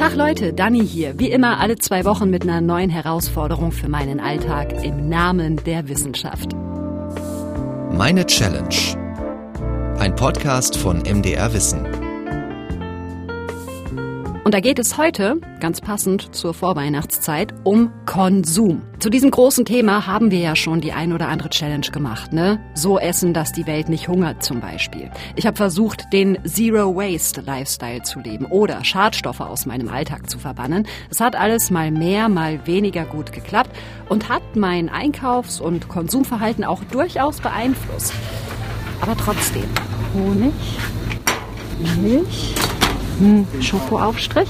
Tag Leute, Dani hier. Wie immer alle zwei Wochen mit einer neuen Herausforderung für meinen Alltag im Namen der Wissenschaft. Meine Challenge. Ein Podcast von MDR Wissen. Und da geht es heute, ganz passend zur Vorweihnachtszeit, um Konsum. Zu diesem großen Thema haben wir ja schon die ein oder andere Challenge gemacht, ne? So essen, dass die Welt nicht hungert zum Beispiel. Ich habe versucht, den Zero Waste Lifestyle zu leben oder Schadstoffe aus meinem Alltag zu verbannen. Es hat alles mal mehr, mal weniger gut geklappt und hat mein Einkaufs- und Konsumverhalten auch durchaus beeinflusst. Aber trotzdem, Honig, Milch, hm, Schokoaufstrich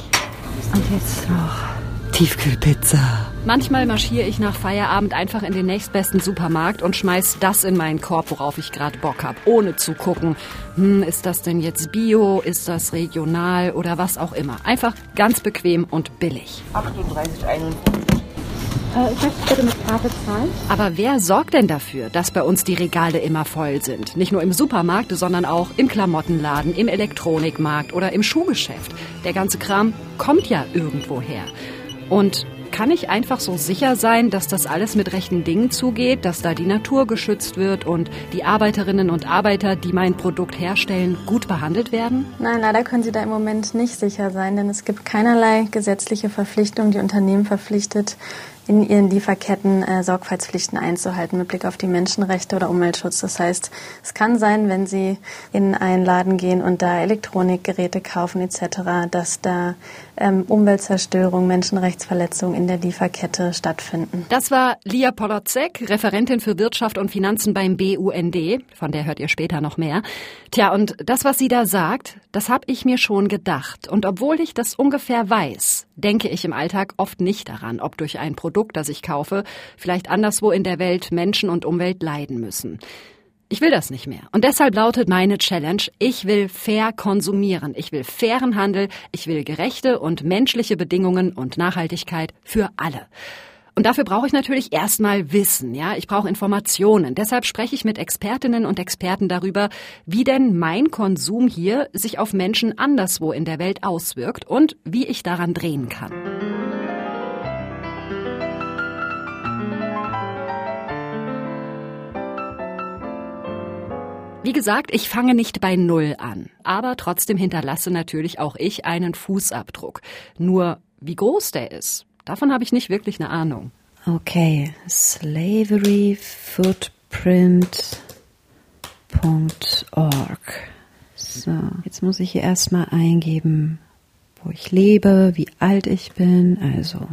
und jetzt noch Tiefkühlpizza. Manchmal marschiere ich nach Feierabend einfach in den nächstbesten Supermarkt und schmeiß das in meinen Korb, worauf ich gerade Bock habe, ohne zu gucken, hm, ist das denn jetzt Bio, ist das regional oder was auch immer. Einfach ganz bequem und billig. 38, Aber wer sorgt denn dafür, dass bei uns die Regale immer voll sind? Nicht nur im Supermarkt, sondern auch im Klamottenladen, im Elektronikmarkt oder im Schuhgeschäft. Der ganze Kram kommt ja irgendwo her. Und kann ich einfach so sicher sein, dass das alles mit rechten Dingen zugeht, dass da die Natur geschützt wird und die Arbeiterinnen und Arbeiter, die mein Produkt herstellen, gut behandelt werden? Nein, leider können Sie da im Moment nicht sicher sein, denn es gibt keinerlei gesetzliche Verpflichtung, die Unternehmen verpflichtet, in ihren Lieferketten äh, Sorgfaltspflichten einzuhalten mit Blick auf die Menschenrechte oder Umweltschutz. Das heißt, es kann sein, wenn Sie in einen Laden gehen und da Elektronikgeräte kaufen etc., dass da ähm, Umweltzerstörung, Menschenrechtsverletzungen in der Lieferkette stattfinden. Das war Lia Polozek, Referentin für Wirtschaft und Finanzen beim BUND. Von der hört ihr später noch mehr. Tja, und das, was sie da sagt, das habe ich mir schon gedacht. Und obwohl ich das ungefähr weiß, denke ich im Alltag oft nicht daran, ob durch ein Produkt, das ich kaufe, vielleicht anderswo in der Welt Menschen und Umwelt leiden müssen. Ich will das nicht mehr. Und deshalb lautet meine Challenge, ich will fair konsumieren. Ich will fairen Handel. Ich will gerechte und menschliche Bedingungen und Nachhaltigkeit für alle. Und dafür brauche ich natürlich erstmal Wissen, ja. Ich brauche Informationen. Deshalb spreche ich mit Expertinnen und Experten darüber, wie denn mein Konsum hier sich auf Menschen anderswo in der Welt auswirkt und wie ich daran drehen kann. Wie gesagt, ich fange nicht bei Null an, aber trotzdem hinterlasse natürlich auch ich einen Fußabdruck. Nur wie groß der ist, davon habe ich nicht wirklich eine Ahnung. Okay, slaveryfootprint.org. So, jetzt muss ich hier erstmal eingeben, wo ich lebe, wie alt ich bin. Also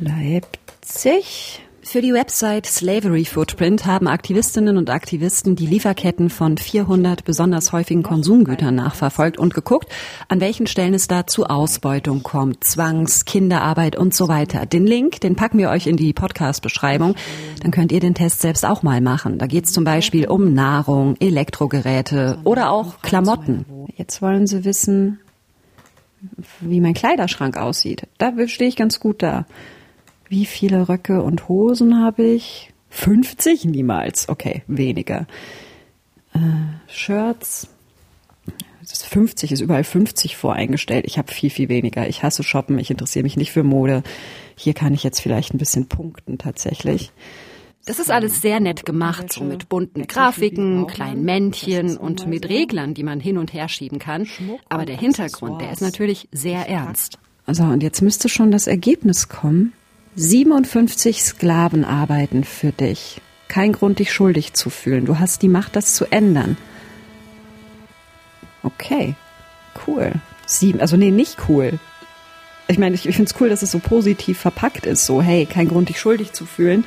Leipzig. Für die Website Slavery Footprint haben Aktivistinnen und Aktivisten die Lieferketten von 400 besonders häufigen Konsumgütern nachverfolgt und geguckt, an welchen Stellen es da zu Ausbeutung kommt, Zwangs, Kinderarbeit und so weiter. Den Link, den packen wir euch in die Podcast-Beschreibung. Dann könnt ihr den Test selbst auch mal machen. Da geht es zum Beispiel um Nahrung, Elektrogeräte oder auch Klamotten. Jetzt wollen sie wissen, wie mein Kleiderschrank aussieht. Da stehe ich ganz gut da. Wie viele Röcke und Hosen habe ich? 50? Niemals. Okay, weniger. Äh, Shirts. Das ist 50 ist überall 50 voreingestellt. Ich habe viel, viel weniger. Ich hasse Shoppen. Ich interessiere mich nicht für Mode. Hier kann ich jetzt vielleicht ein bisschen punkten tatsächlich. Das ist alles sehr nett gemacht, so mit bunten Grafiken, kleinen Männchen und mit Reglern, die man hin und her schieben kann. Aber der Hintergrund, der ist natürlich sehr ernst. Also, und jetzt müsste schon das Ergebnis kommen. 57 Sklaven arbeiten für dich. Kein Grund, dich schuldig zu fühlen. Du hast die Macht, das zu ändern. Okay, cool. Sieben, also nee, nicht cool. Ich meine, ich, ich finde es cool, dass es so positiv verpackt ist. So, hey, kein Grund, dich schuldig zu fühlen.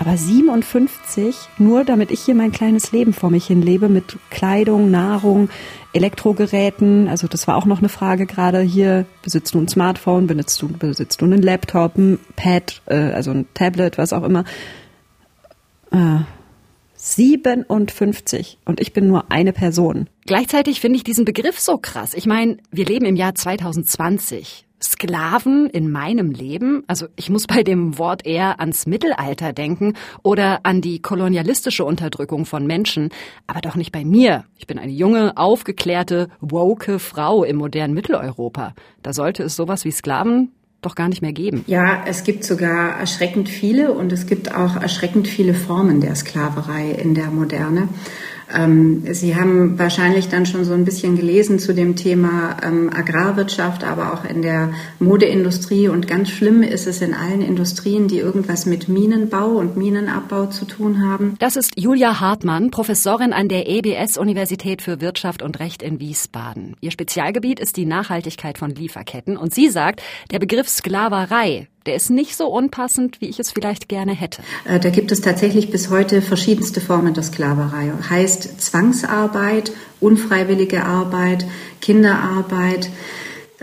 Aber 57, nur damit ich hier mein kleines Leben vor mich hin lebe mit Kleidung, Nahrung, Elektrogeräten. Also das war auch noch eine Frage gerade hier. Besitzt du ein Smartphone? Besitzt du, besitzt du einen Laptop, ein Pad, äh, also ein Tablet, was auch immer? Äh, 57 und ich bin nur eine Person. Gleichzeitig finde ich diesen Begriff so krass. Ich meine, wir leben im Jahr 2020. Sklaven in meinem Leben? Also ich muss bei dem Wort eher ans Mittelalter denken oder an die kolonialistische Unterdrückung von Menschen, aber doch nicht bei mir. Ich bin eine junge, aufgeklärte, woke Frau im modernen Mitteleuropa. Da sollte es sowas wie Sklaven doch gar nicht mehr geben. Ja, es gibt sogar erschreckend viele und es gibt auch erschreckend viele Formen der Sklaverei in der Moderne. Ähm, Sie haben wahrscheinlich dann schon so ein bisschen gelesen zu dem Thema ähm, Agrarwirtschaft, aber auch in der Modeindustrie. Und ganz schlimm ist es in allen Industrien, die irgendwas mit Minenbau und Minenabbau zu tun haben. Das ist Julia Hartmann, Professorin an der EBS Universität für Wirtschaft und Recht in Wiesbaden. Ihr Spezialgebiet ist die Nachhaltigkeit von Lieferketten. Und sie sagt, der Begriff Sklaverei der ist nicht so unpassend, wie ich es vielleicht gerne hätte. Äh, da gibt es tatsächlich bis heute verschiedenste Formen der Sklaverei. Heißt Zwangsarbeit, unfreiwillige Arbeit, Kinderarbeit.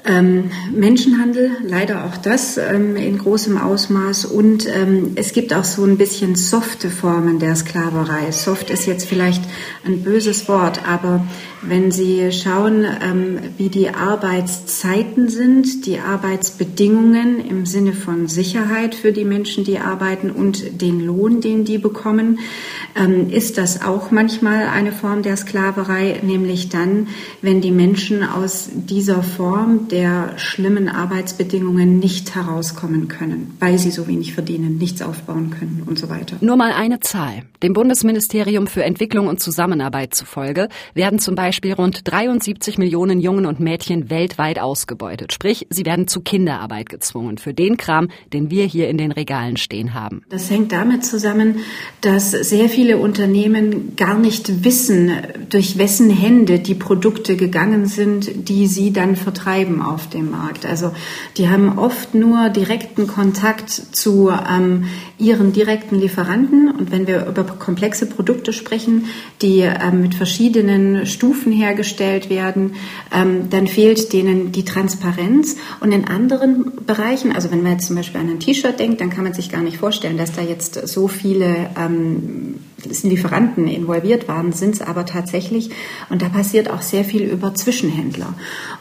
Ähm, Menschenhandel, leider auch das ähm, in großem Ausmaß. Und ähm, es gibt auch so ein bisschen softe Formen der Sklaverei. Soft ist jetzt vielleicht ein böses Wort, aber wenn Sie schauen, ähm, wie die Arbeitszeiten sind, die Arbeitsbedingungen im Sinne von Sicherheit für die Menschen, die arbeiten und den Lohn, den die bekommen, ähm, ist das auch manchmal eine Form der Sklaverei, nämlich dann, wenn die Menschen aus dieser Form der schlimmen Arbeitsbedingungen nicht herauskommen können, weil sie so wenig verdienen, nichts aufbauen können und so weiter. Nur mal eine Zahl. Dem Bundesministerium für Entwicklung und Zusammenarbeit zufolge werden zum Beispiel rund 73 Millionen Jungen und Mädchen weltweit ausgebeutet. Sprich, sie werden zu Kinderarbeit gezwungen für den Kram, den wir hier in den Regalen stehen haben. Das hängt damit zusammen, dass sehr viele viele Unternehmen gar nicht wissen, durch wessen Hände die Produkte gegangen sind, die sie dann vertreiben auf dem Markt. Also die haben oft nur direkten Kontakt zu ähm, ihren direkten Lieferanten. Und wenn wir über komplexe Produkte sprechen, die ähm, mit verschiedenen Stufen hergestellt werden, ähm, dann fehlt denen die Transparenz. Und in anderen Bereichen, also wenn man jetzt zum Beispiel an ein T-Shirt denkt, dann kann man sich gar nicht vorstellen, dass da jetzt so viele ähm, Lieferanten involviert waren, sind es aber tatsächlich. Und da passiert auch sehr viel über Zwischenhändler.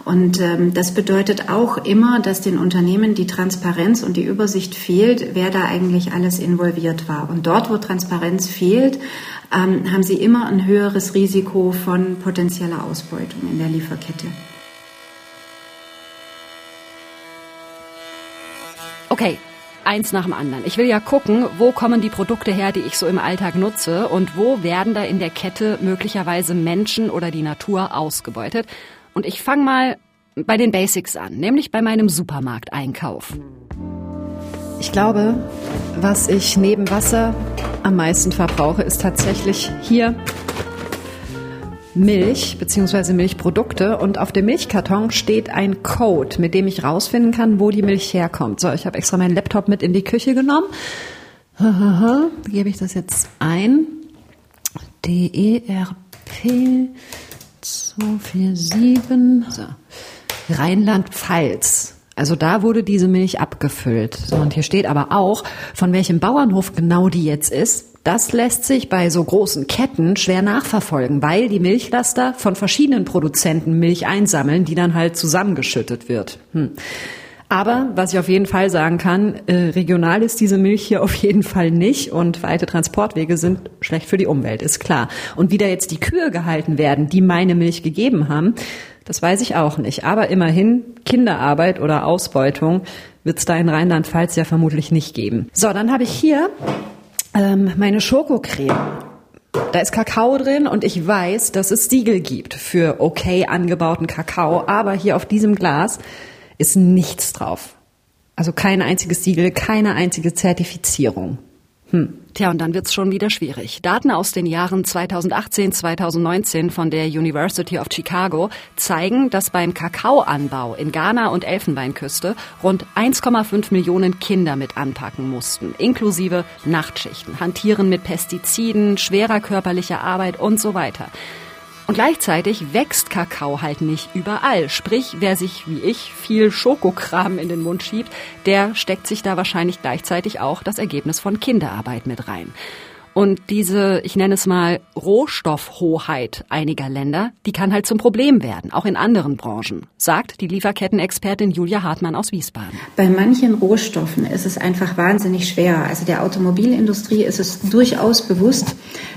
Und ähm, das bedeutet auch immer, dass den Unternehmen die Transparenz und die Übersicht fehlt, wer da eigentlich alles involviert war. Und dort, wo Transparenz fehlt, ähm, haben sie immer ein höheres Risiko von potenzieller Ausbeutung in der Lieferkette. Okay, eins nach dem anderen. Ich will ja gucken, wo kommen die Produkte her, die ich so im Alltag nutze und wo werden da in der Kette möglicherweise Menschen oder die Natur ausgebeutet. Und ich fange mal bei den Basics an, nämlich bei meinem Supermarkteinkauf. Ich glaube, was ich neben Wasser am meisten verbrauche, ist tatsächlich hier Milch bzw. Milchprodukte und auf dem Milchkarton steht ein Code, mit dem ich rausfinden kann, wo die Milch herkommt. So, ich habe extra meinen Laptop mit in die Küche genommen. Gebe ich das jetzt ein. DERP 247 so. Rheinland-Pfalz. Also da wurde diese Milch abgefüllt. So, und hier steht aber auch, von welchem Bauernhof genau die jetzt ist. Das lässt sich bei so großen Ketten schwer nachverfolgen, weil die Milchlaster von verschiedenen Produzenten Milch einsammeln, die dann halt zusammengeschüttet wird. Hm. Aber was ich auf jeden Fall sagen kann, äh, regional ist diese Milch hier auf jeden Fall nicht und weite Transportwege sind schlecht für die Umwelt, ist klar. Und wie da jetzt die Kühe gehalten werden, die meine Milch gegeben haben, das weiß ich auch nicht. Aber immerhin, Kinderarbeit oder Ausbeutung wird es da in Rheinland-Pfalz ja vermutlich nicht geben. So, dann habe ich hier ähm, meine Schokocreme. Da ist Kakao drin und ich weiß, dass es Siegel gibt für okay angebauten Kakao, aber hier auf diesem Glas ist nichts drauf. Also kein einziges Siegel, keine einzige Zertifizierung. Hm. Tja, und dann wird's schon wieder schwierig. Daten aus den Jahren 2018, 2019 von der University of Chicago zeigen, dass beim Kakaoanbau in Ghana und Elfenbeinküste rund 1,5 Millionen Kinder mit anpacken mussten, inklusive Nachtschichten, Hantieren mit Pestiziden, schwerer körperlicher Arbeit und so weiter. Und gleichzeitig wächst Kakao halt nicht überall. Sprich, wer sich wie ich viel Schokokram in den Mund schiebt, der steckt sich da wahrscheinlich gleichzeitig auch das Ergebnis von Kinderarbeit mit rein. Und diese, ich nenne es mal, Rohstoffhoheit einiger Länder, die kann halt zum Problem werden, auch in anderen Branchen, sagt die Lieferkettenexpertin Julia Hartmann aus Wiesbaden. Bei manchen Rohstoffen ist es einfach wahnsinnig schwer. Also der Automobilindustrie ist es durchaus bewusst,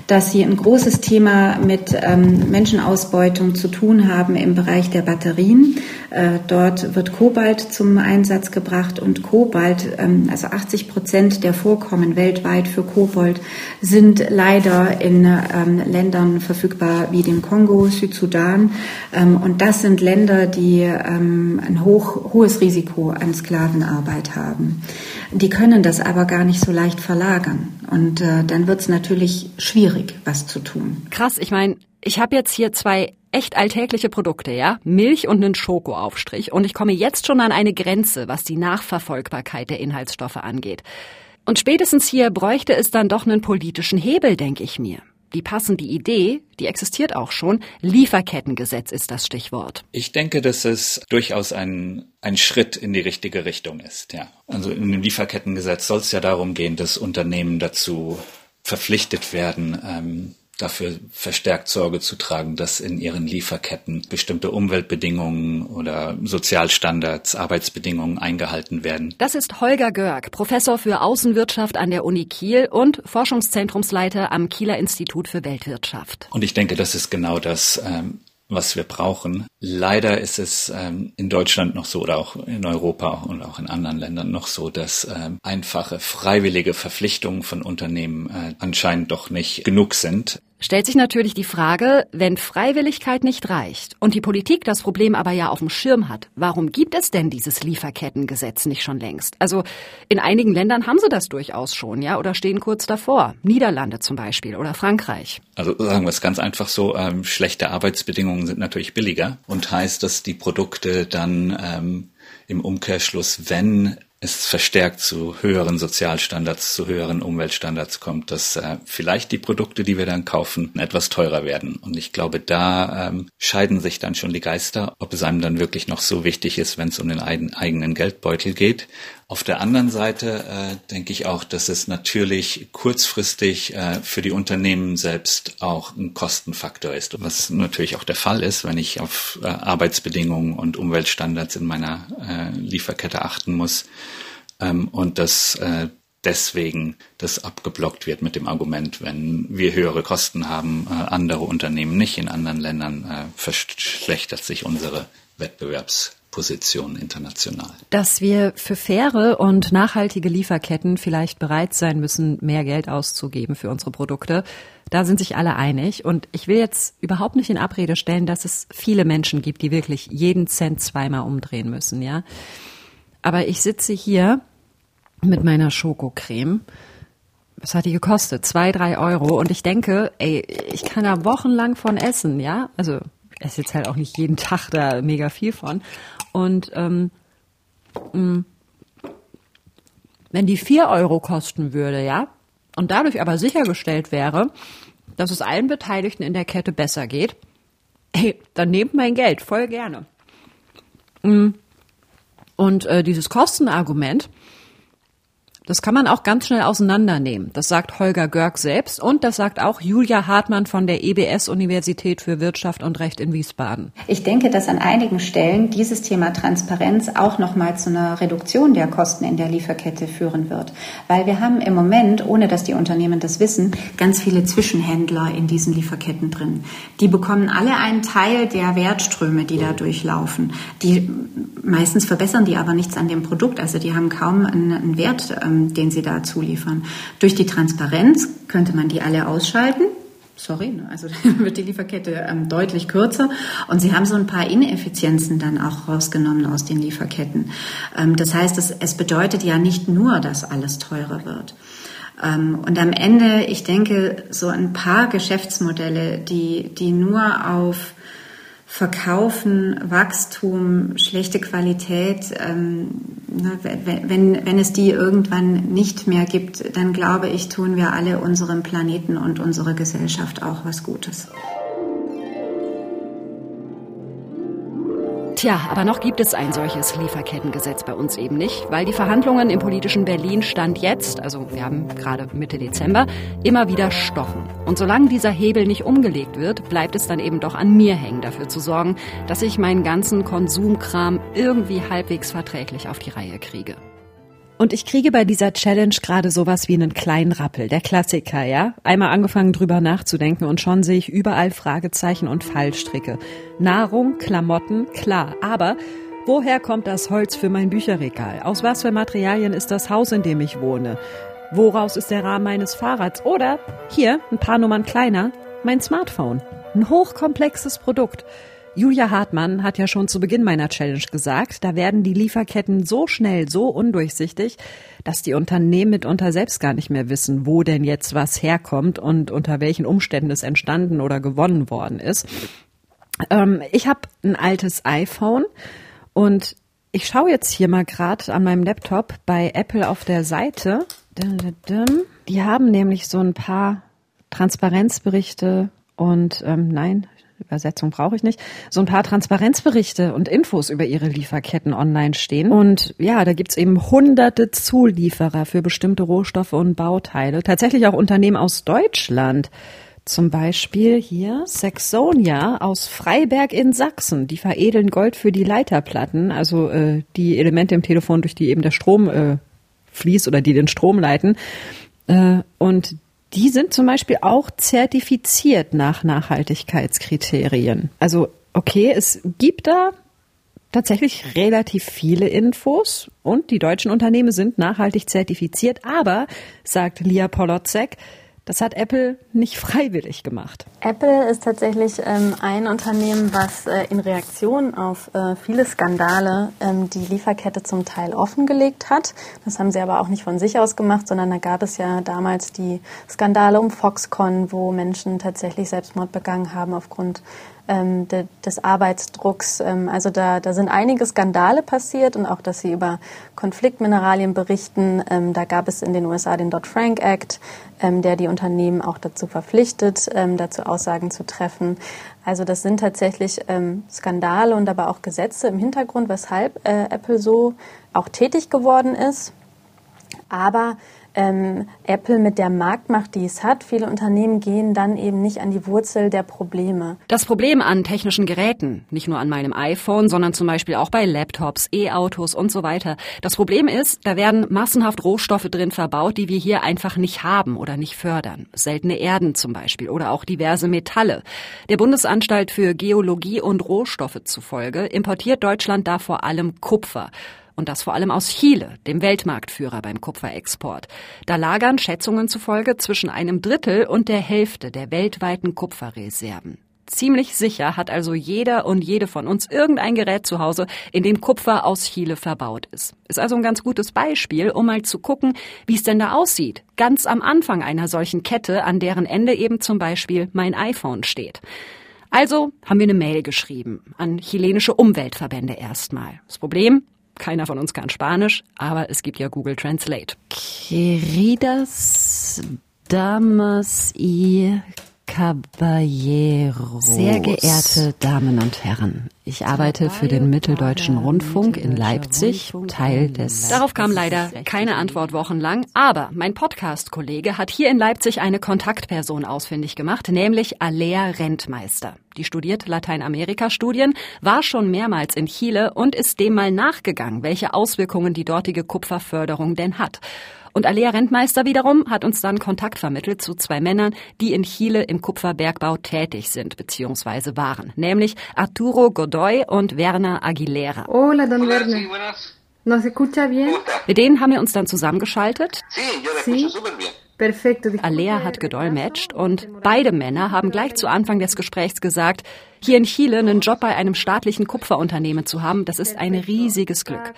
dass sie ein großes Thema mit ähm, Menschenausbeutung zu tun haben im Bereich der Batterien. Äh, dort wird Kobalt zum Einsatz gebracht und Kobalt, ähm, also 80 Prozent der Vorkommen weltweit für Kobold sind leider in ähm, Ländern verfügbar wie dem Kongo, Südsudan. Ähm, und das sind Länder, die ähm, ein hoch, hohes Risiko an Sklavenarbeit haben. Die können das aber gar nicht so leicht verlagern. Und äh, dann wird es natürlich schwierig, was zu tun. Krass, ich meine, ich habe jetzt hier zwei echt alltägliche Produkte, ja? Milch und einen Schokoaufstrich. Und ich komme jetzt schon an eine Grenze, was die Nachverfolgbarkeit der Inhaltsstoffe angeht. Und spätestens hier bräuchte es dann doch einen politischen Hebel, denke ich mir. Die passende Idee, die existiert auch schon. Lieferkettengesetz ist das Stichwort. Ich denke, dass es durchaus ein, ein Schritt in die richtige Richtung ist, ja. Also in dem Lieferkettengesetz soll es ja darum gehen, dass Unternehmen dazu verpflichtet werden, ähm, dafür verstärkt Sorge zu tragen, dass in ihren Lieferketten bestimmte Umweltbedingungen oder Sozialstandards, Arbeitsbedingungen eingehalten werden. Das ist Holger Görg, Professor für Außenwirtschaft an der Uni Kiel und Forschungszentrumsleiter am Kieler Institut für Weltwirtschaft. Und ich denke, das ist genau das, ähm, was wir brauchen. Leider ist es ähm, in Deutschland noch so oder auch in Europa und auch in anderen Ländern noch so, dass ähm, einfache freiwillige Verpflichtungen von Unternehmen äh, anscheinend doch nicht genug sind stellt sich natürlich die Frage, wenn Freiwilligkeit nicht reicht und die Politik das Problem aber ja auf dem Schirm hat, warum gibt es denn dieses Lieferkettengesetz nicht schon längst? Also in einigen Ländern haben sie das durchaus schon, ja, oder stehen kurz davor. Niederlande zum Beispiel oder Frankreich. Also sagen wir es ganz einfach so, ähm, schlechte Arbeitsbedingungen sind natürlich billiger und heißt, dass die Produkte dann ähm, im Umkehrschluss, wenn es verstärkt zu höheren Sozialstandards, zu höheren Umweltstandards kommt, dass äh, vielleicht die Produkte, die wir dann kaufen, etwas teurer werden. Und ich glaube, da ähm, scheiden sich dann schon die Geister, ob es einem dann wirklich noch so wichtig ist, wenn es um den eigenen Geldbeutel geht. Auf der anderen Seite äh, denke ich auch, dass es natürlich kurzfristig äh, für die Unternehmen selbst auch ein Kostenfaktor ist, was natürlich auch der Fall ist, wenn ich auf äh, Arbeitsbedingungen und Umweltstandards in meiner äh, Lieferkette achten muss ähm, und dass äh, deswegen das abgeblockt wird mit dem Argument, wenn wir höhere Kosten haben, äh, andere Unternehmen nicht, in anderen Ländern äh, verschlechtert sich unsere Wettbewerbs Position international. Dass wir für faire und nachhaltige Lieferketten vielleicht bereit sein müssen, mehr Geld auszugeben für unsere Produkte, da sind sich alle einig. Und ich will jetzt überhaupt nicht in Abrede stellen, dass es viele Menschen gibt, die wirklich jeden Cent zweimal umdrehen müssen, ja. Aber ich sitze hier mit meiner Schokocreme. Was hat die gekostet? Zwei, drei Euro. Und ich denke, ey, ich kann da wochenlang von essen, ja. Also esse jetzt halt auch nicht jeden Tag da mega viel von. Und ähm, mm, wenn die vier Euro kosten würde, ja, und dadurch aber sichergestellt wäre, dass es allen Beteiligten in der Kette besser geht, hey, dann nehmt mein Geld voll gerne. Mm. Und äh, dieses Kostenargument, das kann man auch ganz schnell auseinandernehmen. Das sagt Holger Görg selbst und das sagt auch Julia Hartmann von der EBS Universität für Wirtschaft und Recht in Wiesbaden. Ich denke, dass an einigen Stellen dieses Thema Transparenz auch noch mal zu einer Reduktion der Kosten in der Lieferkette führen wird, weil wir haben im Moment, ohne dass die Unternehmen das wissen, ganz viele Zwischenhändler in diesen Lieferketten drin. Die bekommen alle einen Teil der Wertströme, die da durchlaufen. Die meistens verbessern die aber nichts an dem Produkt, also die haben kaum einen, einen Wert ähm, den sie da zuliefern. Durch die Transparenz könnte man die alle ausschalten. Sorry, ne? also wird die Lieferkette ähm, deutlich kürzer und sie haben so ein paar Ineffizienzen dann auch rausgenommen aus den Lieferketten. Ähm, das heißt, es, es bedeutet ja nicht nur, dass alles teurer wird. Ähm, und am Ende, ich denke, so ein paar Geschäftsmodelle, die, die nur auf Verkaufen, Wachstum, schlechte Qualität, ähm, ne, wenn, wenn es die irgendwann nicht mehr gibt, dann glaube ich, tun wir alle unserem Planeten und unserer Gesellschaft auch was Gutes. Tja, aber noch gibt es ein solches Lieferkettengesetz bei uns eben nicht, weil die Verhandlungen im politischen Berlin Stand jetzt, also wir haben gerade Mitte Dezember, immer wieder stochen. Und solange dieser Hebel nicht umgelegt wird, bleibt es dann eben doch an mir hängen, dafür zu sorgen, dass ich meinen ganzen Konsumkram irgendwie halbwegs verträglich auf die Reihe kriege. Und ich kriege bei dieser Challenge gerade sowas wie einen kleinen Rappel, der Klassiker, ja? Einmal angefangen drüber nachzudenken und schon sehe ich überall Fragezeichen und Fallstricke. Nahrung, Klamotten, klar, aber woher kommt das Holz für mein Bücherregal? Aus was für Materialien ist das Haus, in dem ich wohne? Woraus ist der Rahmen meines Fahrrads? Oder hier, ein paar Nummern kleiner, mein Smartphone. Ein hochkomplexes Produkt. Julia Hartmann hat ja schon zu Beginn meiner Challenge gesagt, da werden die Lieferketten so schnell, so undurchsichtig, dass die Unternehmen mitunter selbst gar nicht mehr wissen, wo denn jetzt was herkommt und unter welchen Umständen es entstanden oder gewonnen worden ist. Ähm, ich habe ein altes iPhone und ich schaue jetzt hier mal gerade an meinem Laptop bei Apple auf der Seite. Die haben nämlich so ein paar Transparenzberichte und ähm, nein, Übersetzung brauche ich nicht, so ein paar Transparenzberichte und Infos über ihre Lieferketten online stehen. Und ja, da gibt's eben hunderte Zulieferer für bestimmte Rohstoffe und Bauteile. Tatsächlich auch Unternehmen aus Deutschland. Zum Beispiel hier Saxonia aus Freiberg in Sachsen. Die veredeln Gold für die Leiterplatten, also äh, die Elemente im Telefon, durch die eben der Strom äh, fließt oder die den Strom leiten. Äh, und die sind zum Beispiel auch zertifiziert nach Nachhaltigkeitskriterien. Also okay, es gibt da tatsächlich relativ viele Infos und die deutschen Unternehmen sind nachhaltig zertifiziert, aber, sagt Lia Polotzek, das hat Apple nicht freiwillig gemacht. Apple ist tatsächlich ähm, ein Unternehmen, was äh, in Reaktion auf äh, viele Skandale ähm, die Lieferkette zum Teil offengelegt hat. Das haben sie aber auch nicht von sich aus gemacht, sondern da gab es ja damals die Skandale um Foxconn, wo Menschen tatsächlich Selbstmord begangen haben aufgrund ähm, de, des Arbeitsdrucks. Ähm, also da, da sind einige Skandale passiert und auch, dass sie über Konfliktmineralien berichten. Ähm, da gab es in den USA den Dodd-Frank Act, ähm, der die Unternehmen auch dazu verpflichtet, ähm, dazu Aussagen zu treffen. Also das sind tatsächlich ähm, Skandale und aber auch Gesetze im Hintergrund, weshalb äh, Apple so auch tätig geworden ist. Aber ähm, Apple mit der Marktmacht, die es hat, viele Unternehmen gehen dann eben nicht an die Wurzel der Probleme. Das Problem an technischen Geräten, nicht nur an meinem iPhone, sondern zum Beispiel auch bei Laptops, E-Autos und so weiter. Das Problem ist, da werden massenhaft Rohstoffe drin verbaut, die wir hier einfach nicht haben oder nicht fördern. Seltene Erden zum Beispiel oder auch diverse Metalle. Der Bundesanstalt für Geologie und Rohstoffe zufolge importiert Deutschland da vor allem Kupfer. Und das vor allem aus Chile, dem Weltmarktführer beim Kupferexport. Da lagern Schätzungen zufolge zwischen einem Drittel und der Hälfte der weltweiten Kupferreserven. Ziemlich sicher hat also jeder und jede von uns irgendein Gerät zu Hause, in dem Kupfer aus Chile verbaut ist. Ist also ein ganz gutes Beispiel, um mal zu gucken, wie es denn da aussieht. Ganz am Anfang einer solchen Kette, an deren Ende eben zum Beispiel mein iPhone steht. Also haben wir eine Mail geschrieben an chilenische Umweltverbände erstmal. Das Problem, keiner von uns kann Spanisch, aber es gibt ja Google Translate. Queridas damas y caballeros. Sehr geehrte Damen und Herren, ich arbeite für den Mitteldeutschen Rundfunk in Leipzig, Teil des. Darauf kam leider keine Antwort wochenlang, aber mein Podcast-Kollege hat hier in Leipzig eine Kontaktperson ausfindig gemacht, nämlich Alea Rentmeister. Die studiert Lateinamerika-Studien, war schon mehrmals in Chile und ist dem mal nachgegangen, welche Auswirkungen die dortige Kupferförderung denn hat. Und Alea Rentmeister wiederum hat uns dann Kontakt vermittelt zu zwei Männern, die in Chile im Kupferbergbau tätig sind bzw. waren, nämlich Arturo Godoy und Werner Aguilera. Hola, don Werner. ¿Nos escucha bien? Mit denen haben wir uns dann zusammengeschaltet. Sí. Perfekto. Alea hat gedolmetscht und beide Männer haben gleich zu Anfang des Gesprächs gesagt, hier in Chile einen Job bei einem staatlichen Kupferunternehmen zu haben, das ist ein riesiges Glück.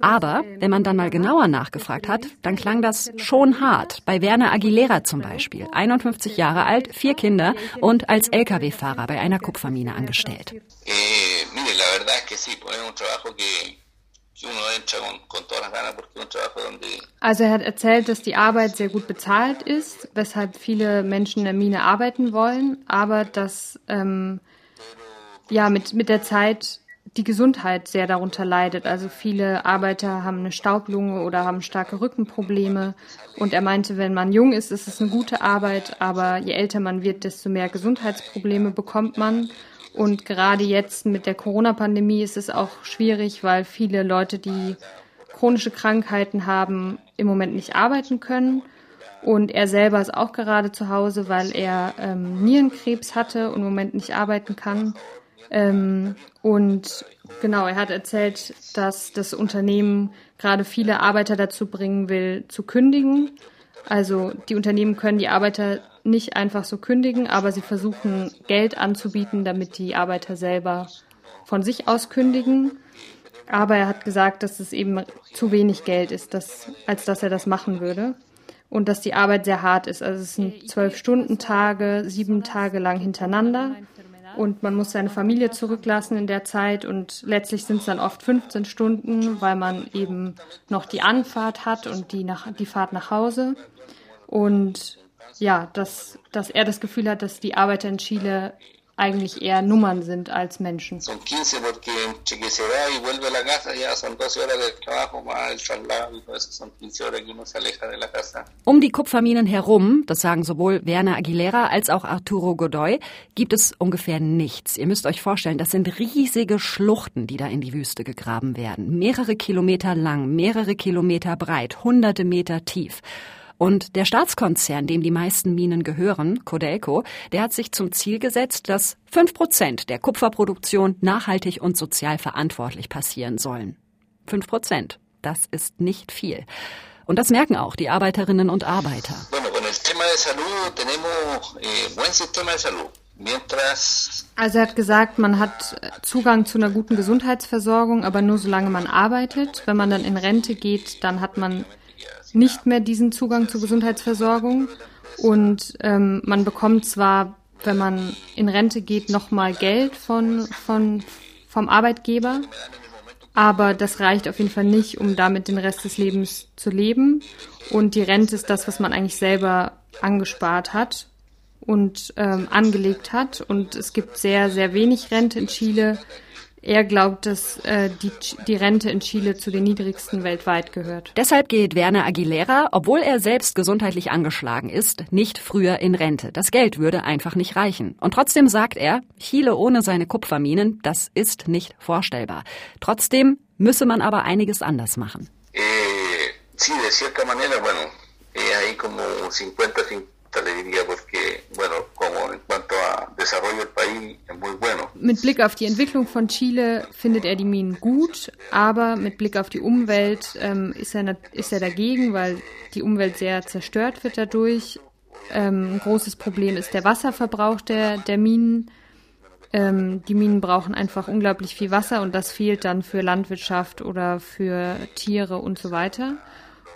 Aber wenn man dann mal genauer nachgefragt hat, dann klang das schon hart. Bei Werner Aguilera zum Beispiel, 51 Jahre alt, vier Kinder und als Lkw-Fahrer bei einer Kupfermine angestellt. Also er hat erzählt, dass die Arbeit sehr gut bezahlt ist, weshalb viele Menschen in der Mine arbeiten wollen, aber dass ähm, ja mit, mit der Zeit die Gesundheit sehr darunter leidet. Also viele Arbeiter haben eine Staublunge oder haben starke Rückenprobleme. Und er meinte, wenn man jung ist, ist es eine gute Arbeit, aber je älter man wird, desto mehr Gesundheitsprobleme bekommt man. Und gerade jetzt mit der Corona-Pandemie ist es auch schwierig, weil viele Leute, die chronische Krankheiten haben, im Moment nicht arbeiten können. Und er selber ist auch gerade zu Hause, weil er ähm, Nierenkrebs hatte und im Moment nicht arbeiten kann. Ähm, und genau, er hat erzählt, dass das Unternehmen gerade viele Arbeiter dazu bringen will, zu kündigen. Also die Unternehmen können die Arbeiter nicht einfach so kündigen, aber sie versuchen Geld anzubieten, damit die Arbeiter selber von sich aus kündigen. Aber er hat gesagt, dass es eben zu wenig Geld ist, dass, als dass er das machen würde. Und dass die Arbeit sehr hart ist. Also es sind zwölf Stunden Tage, sieben Tage lang hintereinander. Und man muss seine Familie zurücklassen in der Zeit. Und letztlich sind es dann oft 15 Stunden, weil man eben noch die Anfahrt hat und die, nach, die Fahrt nach Hause. Und ja, dass, dass er das Gefühl hat, dass die Arbeiter in Chile eigentlich eher Nummern sind als Menschen. Um die Kupferminen herum, das sagen sowohl Werner Aguilera als auch Arturo Godoy, gibt es ungefähr nichts. Ihr müsst euch vorstellen, das sind riesige Schluchten, die da in die Wüste gegraben werden. Mehrere Kilometer lang, mehrere Kilometer breit, hunderte Meter tief. Und der Staatskonzern, dem die meisten Minen gehören, Codelco, der hat sich zum Ziel gesetzt, dass fünf Prozent der Kupferproduktion nachhaltig und sozial verantwortlich passieren sollen. Fünf Prozent. Das ist nicht viel. Und das merken auch die Arbeiterinnen und Arbeiter. Eh, also er hat gesagt, man hat Zugang zu einer guten Gesundheitsversorgung, aber nur solange man arbeitet. Wenn man dann in Rente geht, dann hat man nicht mehr diesen Zugang zur Gesundheitsversorgung. Und ähm, man bekommt zwar, wenn man in Rente geht, nochmal Geld von, von, vom Arbeitgeber, aber das reicht auf jeden Fall nicht, um damit den Rest des Lebens zu leben. Und die Rente ist das, was man eigentlich selber angespart hat und ähm, angelegt hat. Und es gibt sehr, sehr wenig Rente in Chile. Er glaubt, dass äh, die, die Rente in Chile zu den niedrigsten weltweit gehört. Deshalb geht Werner Aguilera, obwohl er selbst gesundheitlich angeschlagen ist, nicht früher in Rente. Das Geld würde einfach nicht reichen. Und trotzdem sagt er, Chile ohne seine Kupferminen, das ist nicht vorstellbar. Trotzdem müsse man aber einiges anders machen. Eh, sí, de cierta manera, bueno, eh, hay como 50-50 le diría, porque, bueno, como en cuanto a desarrollo del país, es muy bueno. Mit Blick auf die Entwicklung von Chile findet er die Minen gut, aber mit Blick auf die Umwelt ähm, ist, er, ist er dagegen, weil die Umwelt sehr zerstört wird dadurch. Ähm, ein großes Problem ist der Wasserverbrauch der, der Minen. Ähm, die Minen brauchen einfach unglaublich viel Wasser und das fehlt dann für Landwirtschaft oder für Tiere und so weiter.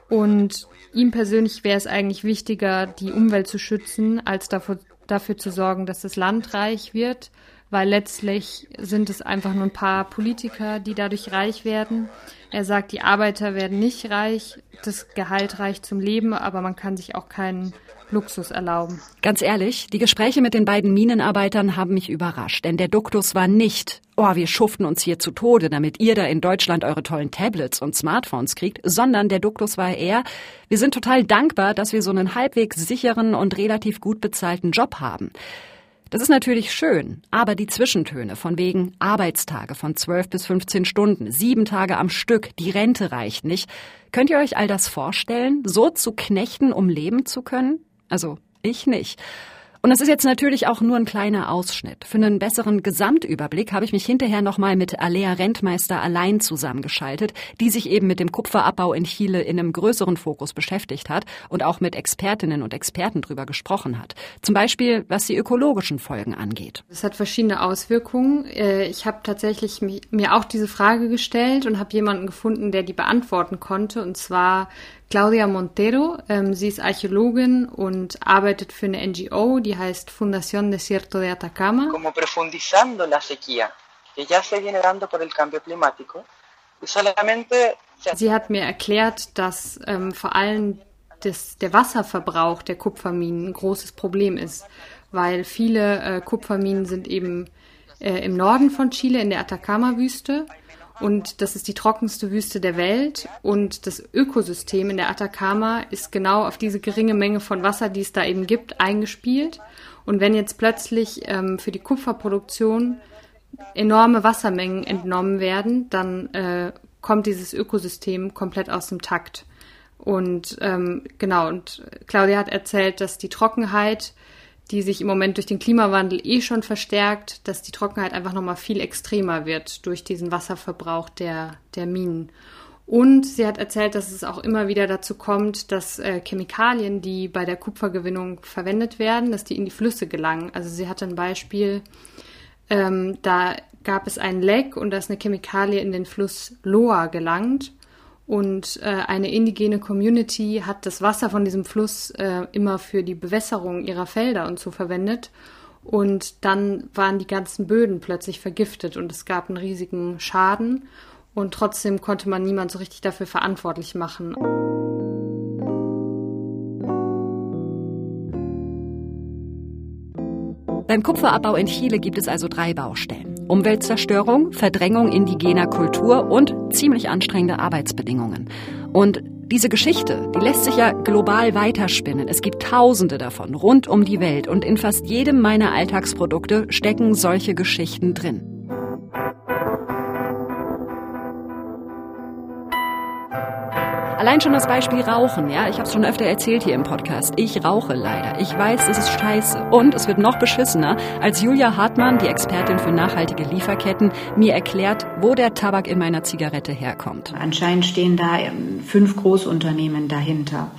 Und ihm persönlich wäre es eigentlich wichtiger, die Umwelt zu schützen, als dafür, dafür zu sorgen, dass das Land reich wird, weil letztlich sind es einfach nur ein paar Politiker, die dadurch reich werden. Er sagt, die Arbeiter werden nicht reich, das Gehalt reicht zum Leben, aber man kann sich auch keinen Luxus erlauben. Ganz ehrlich, die Gespräche mit den beiden Minenarbeitern haben mich überrascht, denn der Duktus war nicht, oh, wir schuften uns hier zu Tode, damit ihr da in Deutschland eure tollen Tablets und Smartphones kriegt, sondern der Duktus war eher, wir sind total dankbar, dass wir so einen halbwegs sicheren und relativ gut bezahlten Job haben. Das ist natürlich schön, aber die Zwischentöne von wegen Arbeitstage von 12 bis 15 Stunden, sieben Tage am Stück, die Rente reicht nicht. Könnt ihr euch all das vorstellen, so zu knechten, um leben zu können? Also ich nicht. Und das ist jetzt natürlich auch nur ein kleiner Ausschnitt. Für einen besseren Gesamtüberblick habe ich mich hinterher nochmal mit Alea Rentmeister allein zusammengeschaltet, die sich eben mit dem Kupferabbau in Chile in einem größeren Fokus beschäftigt hat und auch mit Expertinnen und Experten drüber gesprochen hat. Zum Beispiel, was die ökologischen Folgen angeht. Es hat verschiedene Auswirkungen. Äh, ich habe tatsächlich mir auch diese Frage gestellt und habe jemanden gefunden, der die beantworten konnte. Und zwar Claudia Montero. Ähm, sie ist Archäologin und arbeitet für eine NGO, die heißt Fundación Desierto de Atacama. Como profundizando la sequía, que ya se viene dando por el cambio climático, solamente Sie hat mir erklärt, dass ähm, vor allem das, der Wasserverbrauch der Kupferminen ein großes Problem ist, weil viele äh, Kupferminen sind eben äh, im Norden von Chile in der Atacama-Wüste. Und das ist die trockenste Wüste der Welt. Und das Ökosystem in der Atacama ist genau auf diese geringe Menge von Wasser, die es da eben gibt, eingespielt. Und wenn jetzt plötzlich ähm, für die Kupferproduktion enorme Wassermengen entnommen werden, dann äh, kommt dieses Ökosystem komplett aus dem Takt. Und ähm, genau, und Claudia hat erzählt, dass die Trockenheit, die sich im Moment durch den Klimawandel eh schon verstärkt, dass die Trockenheit einfach nochmal viel extremer wird durch diesen Wasserverbrauch der, der Minen. Und sie hat erzählt, dass es auch immer wieder dazu kommt, dass äh, Chemikalien, die bei der Kupfergewinnung verwendet werden, dass die in die Flüsse gelangen. Also sie hatte ein Beispiel, ähm, da gab es einen Leck und da ist eine Chemikalie in den Fluss Loa gelangt. Und äh, eine indigene Community hat das Wasser von diesem Fluss äh, immer für die Bewässerung ihrer Felder und so verwendet. Und dann waren die ganzen Böden plötzlich vergiftet und es gab einen riesigen Schaden. Und trotzdem konnte man niemand so richtig dafür verantwortlich machen. Beim Kupferabbau in Chile gibt es also drei Baustellen. Umweltzerstörung, Verdrängung indigener Kultur und ziemlich anstrengende Arbeitsbedingungen. Und diese Geschichte, die lässt sich ja global weiterspinnen. Es gibt Tausende davon rund um die Welt und in fast jedem meiner Alltagsprodukte stecken solche Geschichten drin. Allein schon das Beispiel Rauchen, ja, ich habe es schon öfter erzählt hier im Podcast. Ich rauche leider. Ich weiß, es ist scheiße. Und es wird noch beschissener, als Julia Hartmann, die Expertin für nachhaltige Lieferketten, mir erklärt, wo der Tabak in meiner Zigarette herkommt. Anscheinend stehen da ähm, fünf Großunternehmen dahinter.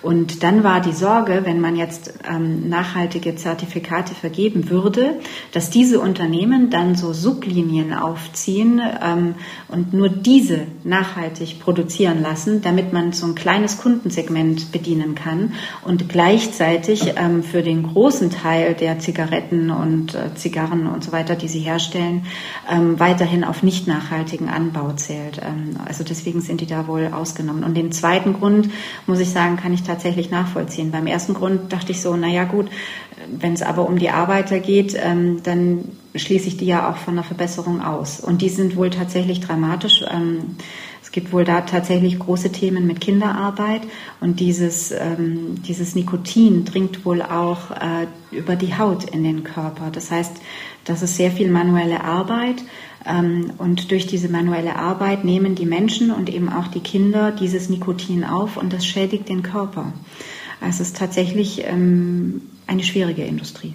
Und dann war die Sorge, wenn man jetzt ähm, nachhaltige Zertifikate vergeben würde, dass diese Unternehmen dann so Sublinien aufziehen ähm, und nur diese nachhaltig produzieren lassen, damit man so ein kleines Kundensegment bedienen kann und gleichzeitig ähm, für den großen Teil der Zigaretten und äh, Zigarren und so weiter, die sie herstellen, ähm, weiterhin auf nicht nachhaltigen Anbau zählt. Ähm, also deswegen sind die da wohl ausgenommen. Und den zweiten Grund, muss ich sagen, kann ich tatsächlich nachvollziehen. Beim ersten Grund dachte ich so, naja gut, wenn es aber um die Arbeiter geht, ähm, dann schließe ich die ja auch von der Verbesserung aus. Und die sind wohl tatsächlich dramatisch. Ähm, es gibt wohl da tatsächlich große Themen mit Kinderarbeit und dieses, ähm, dieses Nikotin dringt wohl auch äh, über die Haut in den Körper. Das heißt, das ist sehr viel manuelle Arbeit und durch diese manuelle Arbeit nehmen die Menschen und eben auch die Kinder dieses Nikotin auf und das schädigt den Körper. Also es ist tatsächlich ähm, eine schwierige Industrie.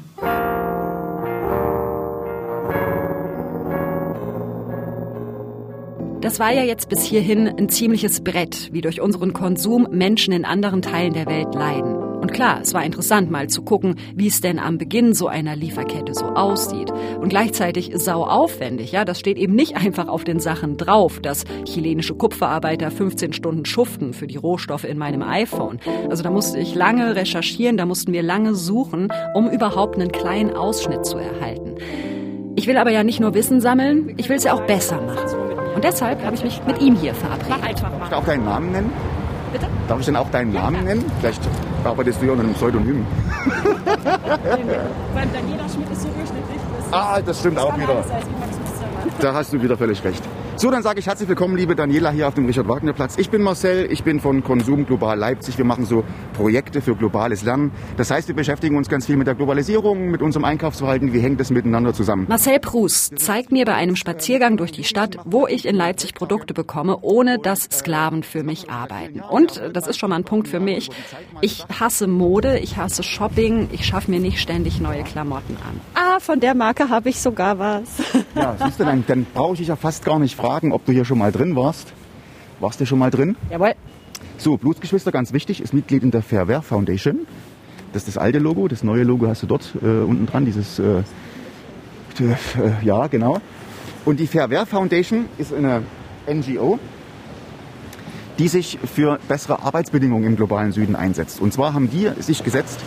Das war ja jetzt bis hierhin ein ziemliches Brett, wie durch unseren Konsum Menschen in anderen Teilen der Welt leiden. Und klar, es war interessant mal zu gucken, wie es denn am Beginn so einer Lieferkette so aussieht. Und gleichzeitig sau aufwendig, ja, das steht eben nicht einfach auf den Sachen drauf, dass chilenische Kupferarbeiter 15 Stunden schuften für die Rohstoffe in meinem iPhone. Also da musste ich lange recherchieren, da mussten wir lange suchen, um überhaupt einen kleinen Ausschnitt zu erhalten. Ich will aber ja nicht nur Wissen sammeln, ich will es ja auch besser machen. Und deshalb habe ich mich mit ihm hier verabredet. Darf ich auch deinen Namen nennen? Bitte? Darf ich denn auch deinen Namen nennen? Vielleicht arbeitest du ja unter einem Pseudonym. Beim Daniela Schmidt ist so durchschnittlich. Ah, das stimmt auch wieder. Da hast du wieder völlig recht. So, dann sage ich herzlich willkommen, liebe Daniela, hier auf dem Richard-Wagner-Platz. Ich bin Marcel, ich bin von Konsum Global Leipzig. Wir machen so Projekte für globales Lernen. Das heißt, wir beschäftigen uns ganz viel mit der Globalisierung, mit unserem Einkaufsverhalten. Wie hängt das miteinander zusammen? Marcel Prus zeigt mir bei einem Spaziergang durch die Stadt, wo ich in Leipzig Produkte bekomme, ohne dass Sklaven für mich arbeiten. Und das ist schon mal ein Punkt für mich. Ich hasse Mode, ich hasse Shopping, ich schaffe mir nicht ständig neue Klamotten an. Ah, von der Marke habe ich sogar was. Ja, siehst du, dann, dann brauche ich ja fast gar nicht fragen, ob du hier schon mal drin warst. Warst du schon mal drin? Jawohl. So, Blutsgeschwister, ganz wichtig, ist Mitglied in der Fairware Foundation. Das ist das alte Logo. Das neue Logo hast du dort äh, unten dran, dieses, äh, äh, ja, genau. Und die Fairware Foundation ist eine NGO, die sich für bessere Arbeitsbedingungen im globalen Süden einsetzt. Und zwar haben die sich gesetzt,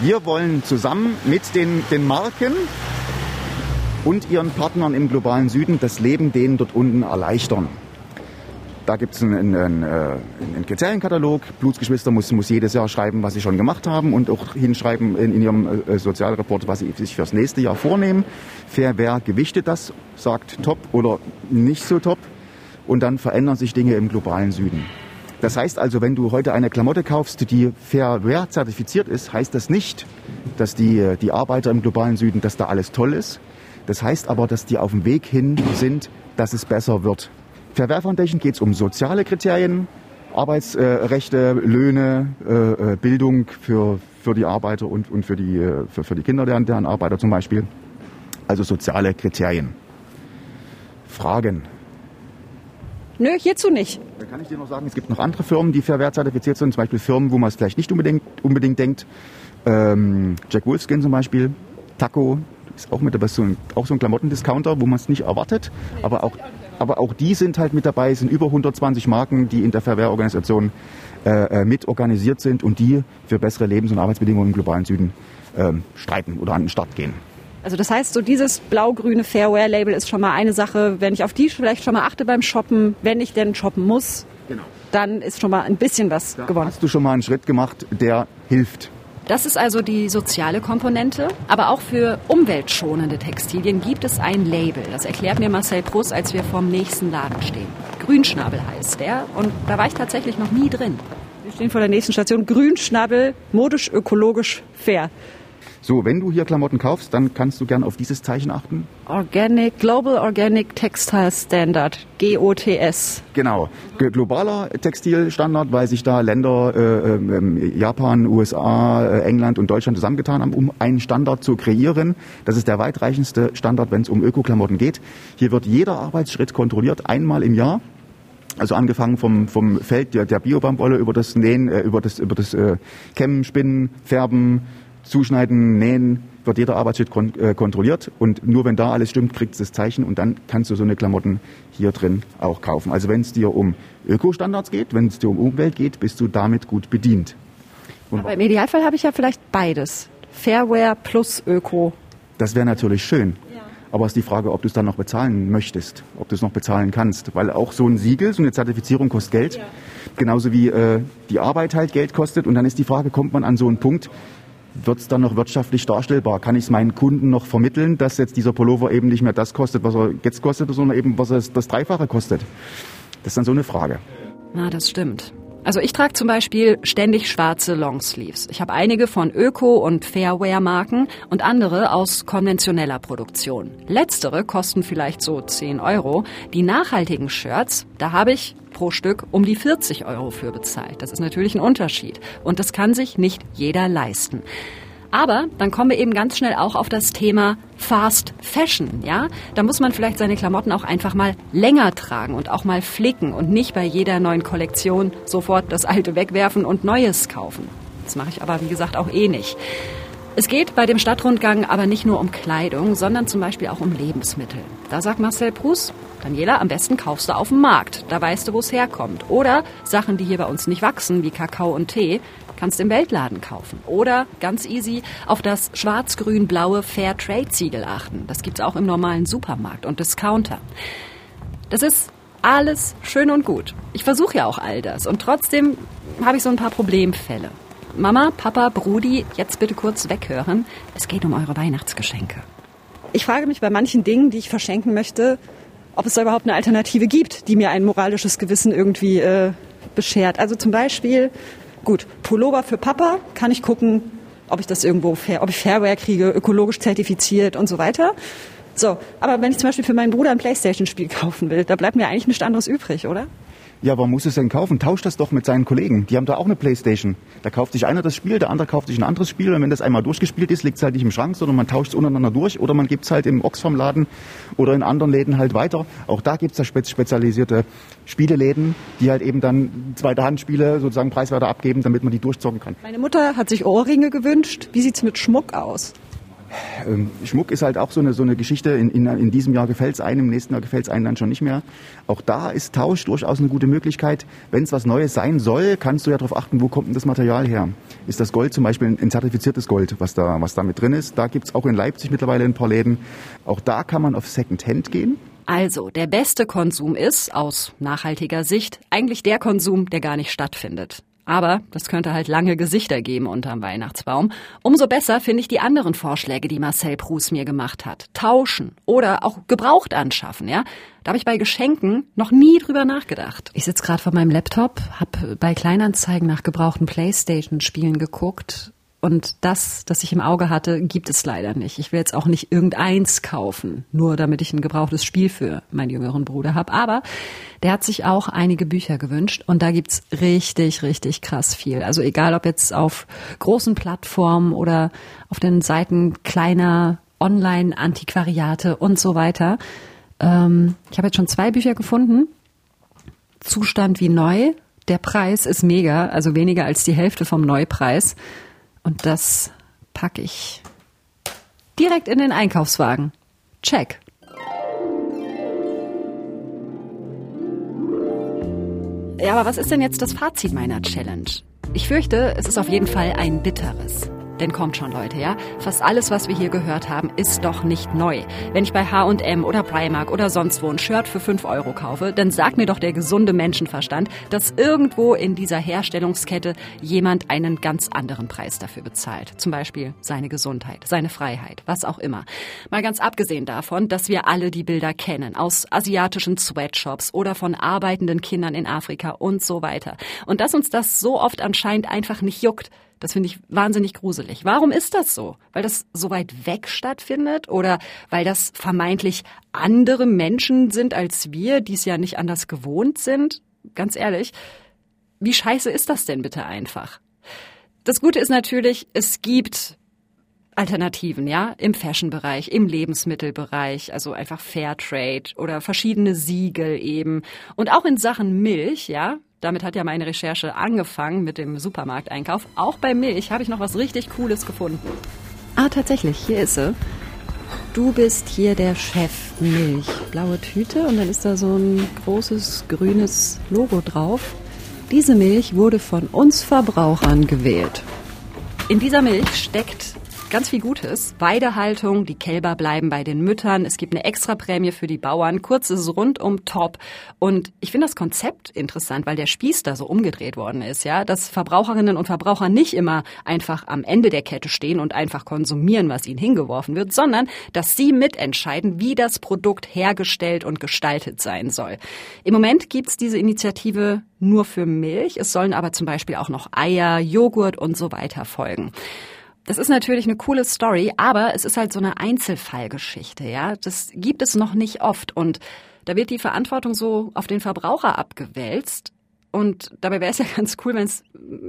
wir wollen zusammen mit den, den Marken und ihren Partnern im globalen Süden das Leben denen dort unten erleichtern. Da gibt es einen, einen, äh, einen Kriterienkatalog. Blutsgeschwister muss, muss jedes Jahr schreiben, was sie schon gemacht haben und auch hinschreiben in, in ihrem äh, Sozialreport, was sie sich fürs nächste Jahr vornehmen. Fair wer gewichtet das, sagt top oder nicht so top. Und dann verändern sich Dinge im globalen Süden. Das heißt also, wenn du heute eine Klamotte kaufst, die Fair Wear zertifiziert ist, heißt das nicht, dass die, die Arbeiter im globalen Süden, dass da alles toll ist. Das heißt aber, dass die auf dem Weg hin sind, dass es besser wird. Fair Wear Foundation geht es um soziale Kriterien, Arbeitsrechte, Löhne, äh, Bildung für, für die Arbeiter und, und für, die, für, für die Kinder deren, deren Arbeiter zum Beispiel. Also soziale Kriterien. Fragen? Nö, hierzu nicht. Da kann ich dir noch sagen, es gibt noch andere Firmen, die Fair Wear zertifiziert sind, zum Beispiel Firmen, wo man es vielleicht nicht unbedingt, unbedingt denkt. Ähm, Jack Wolfskin zum Beispiel, Taco, ist auch mit dabei, so ein, auch so ein Klamottendiscounter, wo man es nicht erwartet, aber auch, aber auch die sind halt mit dabei, es sind über 120 Marken, die in der Fair Wear Organisation äh, mit organisiert sind und die für bessere Lebens- und Arbeitsbedingungen im globalen Süden ähm, streiten oder an den Start gehen. Also das heißt, so dieses blau-grüne Fairware-Label ist schon mal eine Sache, wenn ich auf die vielleicht schon mal achte beim Shoppen, wenn ich denn shoppen muss, genau. dann ist schon mal ein bisschen was da gewonnen. Hast du schon mal einen Schritt gemacht, der hilft? Das ist also die soziale Komponente. Aber auch für umweltschonende Textilien gibt es ein Label. Das erklärt mir Marcel Prost, als wir vorm nächsten Laden stehen. Grünschnabel heißt der. Und da war ich tatsächlich noch nie drin. Wir stehen vor der nächsten Station. Grünschnabel, modisch, ökologisch, fair. So, wenn du hier Klamotten kaufst, dann kannst du gern auf dieses Zeichen achten. Organic, Global Organic Textile Standard, GOTS. Genau, globaler Textilstandard, weil sich da Länder, äh, äh, Japan, USA, äh, England und Deutschland zusammengetan haben, um einen Standard zu kreieren. Das ist der weitreichendste Standard, wenn es um Ökoklamotten geht. Hier wird jeder Arbeitsschritt kontrolliert, einmal im Jahr. Also angefangen vom, vom Feld der, der Biobaumwolle über das Nähen, äh, über das, über das äh, Kämmen, Spinnen, Färben, Zuschneiden, Nähen, wird jeder Arbeitsschritt kon äh, kontrolliert und nur wenn da alles stimmt, kriegt es das Zeichen und dann kannst du so eine Klamotten hier drin auch kaufen. Also wenn es dir um Ökostandards geht, wenn es dir um Umwelt geht, bist du damit gut bedient. Aber im Idealfall habe ich ja vielleicht beides. Fairware plus Öko. Das wäre natürlich schön. Aber es ist die Frage, ob du es dann noch bezahlen möchtest, ob du es noch bezahlen kannst. Weil auch so ein Siegel, so eine Zertifizierung kostet Geld. Ja. Genauso wie äh, die Arbeit halt Geld kostet. Und dann ist die Frage, kommt man an so einen Punkt, wird es dann noch wirtschaftlich darstellbar? Kann ich es meinen Kunden noch vermitteln, dass jetzt dieser Pullover eben nicht mehr das kostet, was er jetzt kostet, sondern eben was er das Dreifache kostet? Das ist dann so eine Frage. Na, das stimmt. Also ich trage zum Beispiel ständig schwarze Longsleeves. Ich habe einige von Öko- und Fairwear-Marken und andere aus konventioneller Produktion. Letztere kosten vielleicht so 10 Euro. Die nachhaltigen Shirts, da habe ich pro Stück um die 40 Euro für bezahlt. Das ist natürlich ein Unterschied. Und das kann sich nicht jeder leisten. Aber dann kommen wir eben ganz schnell auch auf das Thema Fast Fashion, ja? Da muss man vielleicht seine Klamotten auch einfach mal länger tragen und auch mal flicken und nicht bei jeder neuen Kollektion sofort das alte wegwerfen und neues kaufen. Das mache ich aber, wie gesagt, auch eh nicht. Es geht bei dem Stadtrundgang aber nicht nur um Kleidung, sondern zum Beispiel auch um Lebensmittel. Da sagt Marcel Prus, Daniela, am besten kaufst du auf dem Markt. Da weißt du, wo es herkommt. Oder Sachen, die hier bei uns nicht wachsen, wie Kakao und Tee, kannst du im Weltladen kaufen. Oder ganz easy auf das schwarz-grün-blaue Fair Trade Siegel achten. Das gibt's auch im normalen Supermarkt und Discounter. Das ist alles schön und gut. Ich versuche ja auch all das und trotzdem habe ich so ein paar Problemfälle. Mama, Papa, Brudi, jetzt bitte kurz weghören. Es geht um eure Weihnachtsgeschenke. Ich frage mich bei manchen Dingen, die ich verschenken möchte, ob es da überhaupt eine Alternative gibt, die mir ein moralisches Gewissen irgendwie äh, beschert. Also zum Beispiel, gut, Pullover für Papa kann ich gucken, ob ich das irgendwo fair, ob ich Fairware kriege, ökologisch zertifiziert und so weiter. So, aber wenn ich zum Beispiel für meinen Bruder ein Playstation-Spiel kaufen will, da bleibt mir eigentlich nichts anderes übrig, oder? Ja, warum muss es denn kaufen? Tauscht das doch mit seinen Kollegen. Die haben da auch eine Playstation. Da kauft sich einer das Spiel, der andere kauft sich ein anderes Spiel. Und wenn das einmal durchgespielt ist, liegt es halt nicht im Schrank, sondern man tauscht es untereinander durch. Oder man gibt es halt im Oxfam-Laden oder in anderen Läden halt weiter. Auch da gibt es ja spezialisierte Spieleläden, die halt eben dann zweite Handspiele sozusagen preiswerter abgeben, damit man die durchzocken kann. Meine Mutter hat sich Ohrringe gewünscht. Wie sieht's mit Schmuck aus? Ähm, Schmuck ist halt auch so eine, so eine Geschichte. In, in, in diesem Jahr gefällt es einem, im nächsten Jahr gefällt es einem dann schon nicht mehr. Auch da ist Tausch durchaus eine gute Möglichkeit. Wenn es was Neues sein soll, kannst du ja darauf achten, wo kommt denn das Material her? Ist das Gold zum Beispiel ein, ein zertifiziertes Gold, was da, was da mit drin ist? Da gibt es auch in Leipzig mittlerweile ein paar Läden. Auch da kann man auf Second Hand gehen. Also, der beste Konsum ist, aus nachhaltiger Sicht, eigentlich der Konsum, der gar nicht stattfindet. Aber das könnte halt lange Gesichter geben unterm Weihnachtsbaum. Umso besser finde ich die anderen Vorschläge, die Marcel Prus mir gemacht hat. Tauschen oder auch gebraucht anschaffen, ja? Da habe ich bei Geschenken noch nie drüber nachgedacht. Ich sitze gerade vor meinem Laptop, habe bei Kleinanzeigen nach gebrauchten Playstation-Spielen geguckt und das, das ich im Auge hatte, gibt es leider nicht. Ich will jetzt auch nicht irgendeins kaufen, nur damit ich ein gebrauchtes Spiel für meinen jüngeren Bruder habe. Aber der hat sich auch einige Bücher gewünscht und da gibt's richtig, richtig krass viel. Also egal ob jetzt auf großen Plattformen oder auf den Seiten kleiner Online-Antiquariate und so weiter. Ähm, ich habe jetzt schon zwei Bücher gefunden. Zustand wie neu. Der Preis ist mega, also weniger als die Hälfte vom Neupreis. Und das packe ich direkt in den Einkaufswagen. Check. Ja, aber was ist denn jetzt das Fazit meiner Challenge? Ich fürchte, es ist auf jeden Fall ein bitteres. Denn kommt schon, Leute, ja? Fast alles, was wir hier gehört haben, ist doch nicht neu. Wenn ich bei H&M oder Primark oder sonst wo ein Shirt für 5 Euro kaufe, dann sagt mir doch der gesunde Menschenverstand, dass irgendwo in dieser Herstellungskette jemand einen ganz anderen Preis dafür bezahlt. Zum Beispiel seine Gesundheit, seine Freiheit, was auch immer. Mal ganz abgesehen davon, dass wir alle die Bilder kennen aus asiatischen Sweatshops oder von arbeitenden Kindern in Afrika und so weiter. Und dass uns das so oft anscheinend einfach nicht juckt, das finde ich wahnsinnig gruselig. Warum ist das so? Weil das so weit weg stattfindet oder weil das vermeintlich andere Menschen sind als wir, die es ja nicht anders gewohnt sind? Ganz ehrlich, wie scheiße ist das denn bitte einfach? Das Gute ist natürlich, es gibt Alternativen, ja, im Fashion-Bereich, im Lebensmittelbereich, also einfach Fairtrade oder verschiedene Siegel eben. Und auch in Sachen Milch, ja, damit hat ja meine Recherche angefangen mit dem Supermarkteinkauf. Auch bei Milch habe ich noch was richtig Cooles gefunden. Ah, tatsächlich, hier ist sie. Du bist hier der Chef Milch. Blaue Tüte und dann ist da so ein großes grünes Logo drauf. Diese Milch wurde von uns Verbrauchern gewählt. In dieser Milch steckt ganz viel Gutes. Weidehaltung, die Kälber bleiben bei den Müttern, es gibt eine Extraprämie für die Bauern, kurz ist es rundum top. Und ich finde das Konzept interessant, weil der Spieß da so umgedreht worden ist, ja, dass Verbraucherinnen und Verbraucher nicht immer einfach am Ende der Kette stehen und einfach konsumieren, was ihnen hingeworfen wird, sondern dass sie mitentscheiden, wie das Produkt hergestellt und gestaltet sein soll. Im Moment gibt's diese Initiative nur für Milch, es sollen aber zum Beispiel auch noch Eier, Joghurt und so weiter folgen. Das ist natürlich eine coole Story, aber es ist halt so eine Einzelfallgeschichte, ja. Das gibt es noch nicht oft und da wird die Verantwortung so auf den Verbraucher abgewälzt. Und dabei wäre es ja ganz cool, wenn es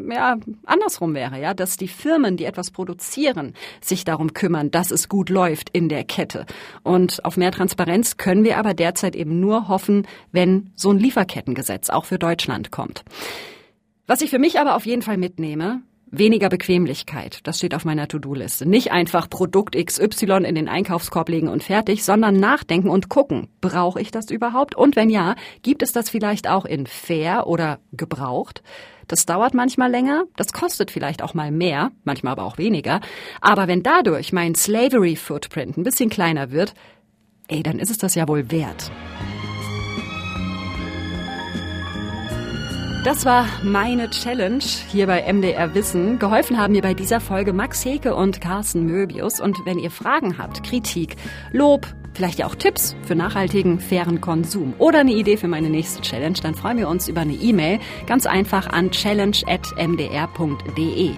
ja andersrum wäre, ja, dass die Firmen, die etwas produzieren, sich darum kümmern, dass es gut läuft in der Kette. Und auf mehr Transparenz können wir aber derzeit eben nur hoffen, wenn so ein Lieferkettengesetz auch für Deutschland kommt. Was ich für mich aber auf jeden Fall mitnehme, Weniger Bequemlichkeit, das steht auf meiner To-Do-Liste. Nicht einfach Produkt XY in den Einkaufskorb legen und fertig, sondern nachdenken und gucken, brauche ich das überhaupt? Und wenn ja, gibt es das vielleicht auch in fair oder gebraucht? Das dauert manchmal länger, das kostet vielleicht auch mal mehr, manchmal aber auch weniger. Aber wenn dadurch mein Slavery Footprint ein bisschen kleiner wird, ey, dann ist es das ja wohl wert. Das war meine Challenge hier bei MDR Wissen. Geholfen haben mir bei dieser Folge Max Heke und Carsten Möbius. Und wenn ihr Fragen habt, Kritik, Lob, vielleicht ja auch Tipps für nachhaltigen, fairen Konsum oder eine Idee für meine nächste Challenge, dann freuen wir uns über eine E-Mail. Ganz einfach an challenge.mdr.de.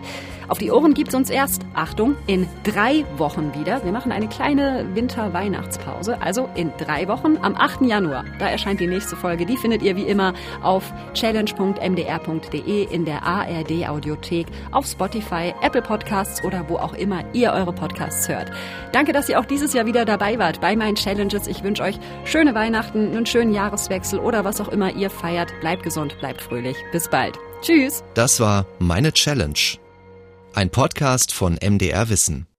Auf die Ohren gibt's uns erst, Achtung, in drei Wochen wieder. Wir machen eine kleine Winter-Weihnachtspause. Also in drei Wochen am 8. Januar. Da erscheint die nächste Folge. Die findet ihr wie immer auf challenge.mdr.de in der ARD Audiothek, auf Spotify, Apple Podcasts oder wo auch immer ihr eure Podcasts hört. Danke, dass ihr auch dieses Jahr wieder dabei wart bei meinen Challenges. Ich wünsche euch schöne Weihnachten, einen schönen Jahreswechsel oder was auch immer ihr feiert. Bleibt gesund, bleibt fröhlich. Bis bald. Tschüss. Das war meine Challenge ein Podcast von MDR Wissen.